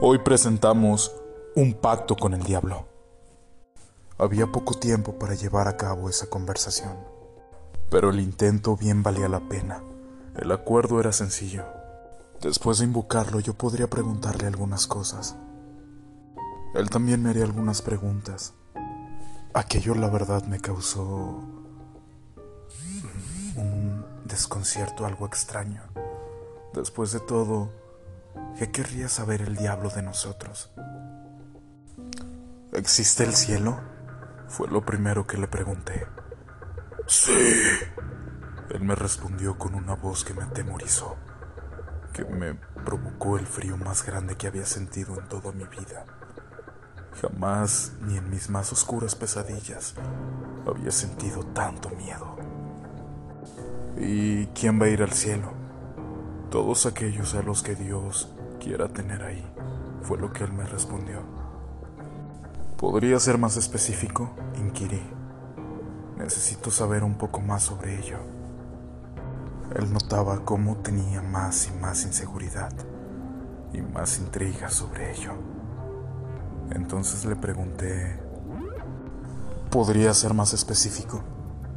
Hoy presentamos un pacto con el diablo. Había poco tiempo para llevar a cabo esa conversación, pero el intento bien valía la pena. El acuerdo era sencillo. Después de invocarlo yo podría preguntarle algunas cosas. Él también me haría algunas preguntas. Aquello la verdad me causó un desconcierto algo extraño. Después de todo, ¿Qué querría saber el diablo de nosotros? ¿Existe el cielo? Fue lo primero que le pregunté. Sí. Él me respondió con una voz que me atemorizó, que me provocó el frío más grande que había sentido en toda mi vida. Jamás, ni en mis más oscuras pesadillas, había sentido tanto miedo. ¿Y quién va a ir al cielo? Todos aquellos a los que Dios quiera tener ahí, fue lo que él me respondió. ¿Podría ser más específico? Inquirí. Necesito saber un poco más sobre ello. Él notaba cómo tenía más y más inseguridad y más intriga sobre ello. Entonces le pregunté, ¿podría ser más específico?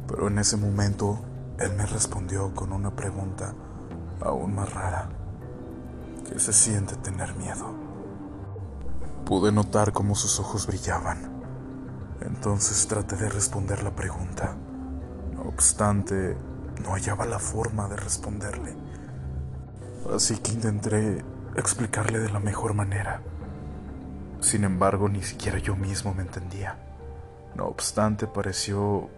Pero en ese momento él me respondió con una pregunta aún más rara. ¿Qué se siente tener miedo? Pude notar cómo sus ojos brillaban. Entonces traté de responder la pregunta. No obstante, no hallaba la forma de responderle. Así que intenté explicarle de la mejor manera. Sin embargo, ni siquiera yo mismo me entendía. No obstante, pareció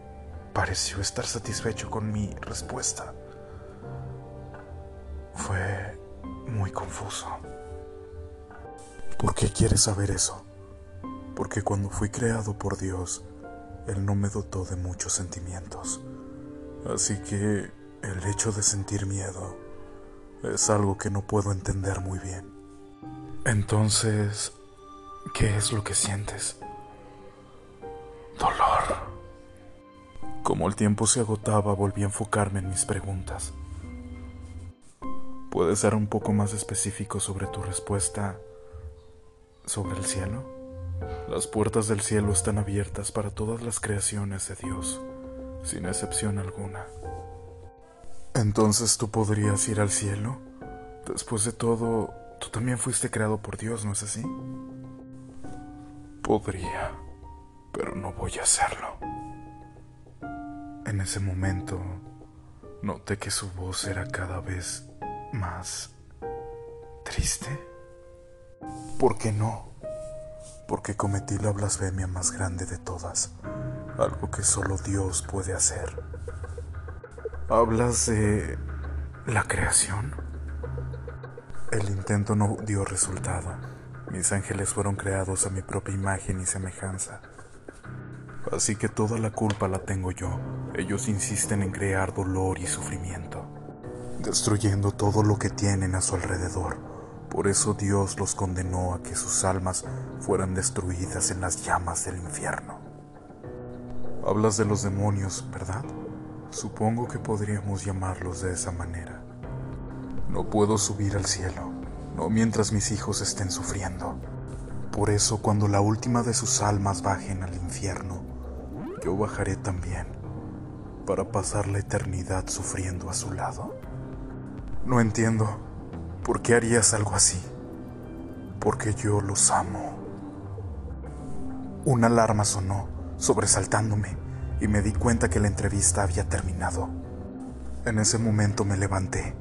pareció estar satisfecho con mi respuesta. Fue muy confuso. ¿Por qué quieres saber eso? Porque cuando fui creado por Dios, Él no me dotó de muchos sentimientos. Así que el hecho de sentir miedo es algo que no puedo entender muy bien. Entonces, ¿qué es lo que sientes? Dolor. Como el tiempo se agotaba, volví a enfocarme en mis preguntas. ¿Puedes ser un poco más específico sobre tu respuesta sobre el cielo? Las puertas del cielo están abiertas para todas las creaciones de Dios, sin excepción alguna. Entonces tú podrías ir al cielo. Después de todo, tú también fuiste creado por Dios, ¿no es así? Podría, pero no voy a hacerlo. En ese momento, noté que su voz era cada vez más triste? ¿Por qué no? Porque cometí la blasfemia más grande de todas, algo que solo Dios puede hacer. ¿Hablas de la creación? El intento no dio resultado. Mis ángeles fueron creados a mi propia imagen y semejanza. Así que toda la culpa la tengo yo. Ellos insisten en crear dolor y sufrimiento destruyendo todo lo que tienen a su alrededor. Por eso Dios los condenó a que sus almas fueran destruidas en las llamas del infierno. Hablas de los demonios, ¿verdad? Supongo que podríamos llamarlos de esa manera. No puedo subir al cielo, no mientras mis hijos estén sufriendo. Por eso cuando la última de sus almas bajen al infierno, yo bajaré también, para pasar la eternidad sufriendo a su lado. No entiendo. ¿Por qué harías algo así? Porque yo los amo. Una alarma sonó, sobresaltándome, y me di cuenta que la entrevista había terminado. En ese momento me levanté.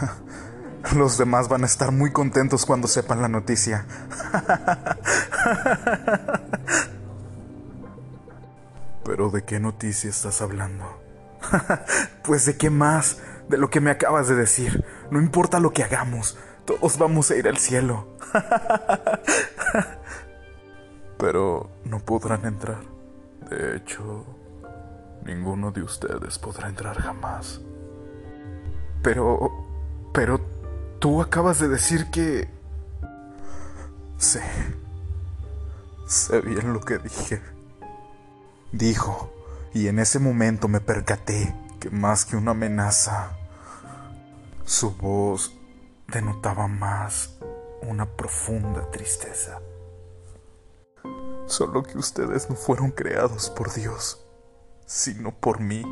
Los demás van a estar muy contentos cuando sepan la noticia. Pero ¿de qué noticia estás hablando? pues de qué más de lo que me acabas de decir. No importa lo que hagamos, todos vamos a ir al cielo. Pero no podrán entrar. De hecho, ninguno de ustedes podrá entrar jamás. Pero... Pero... Tú acabas de decir que... Sé. Sé bien lo que dije. Dijo, y en ese momento me percaté más que una amenaza, su voz denotaba más una profunda tristeza. Solo que ustedes no fueron creados por Dios, sino por mí.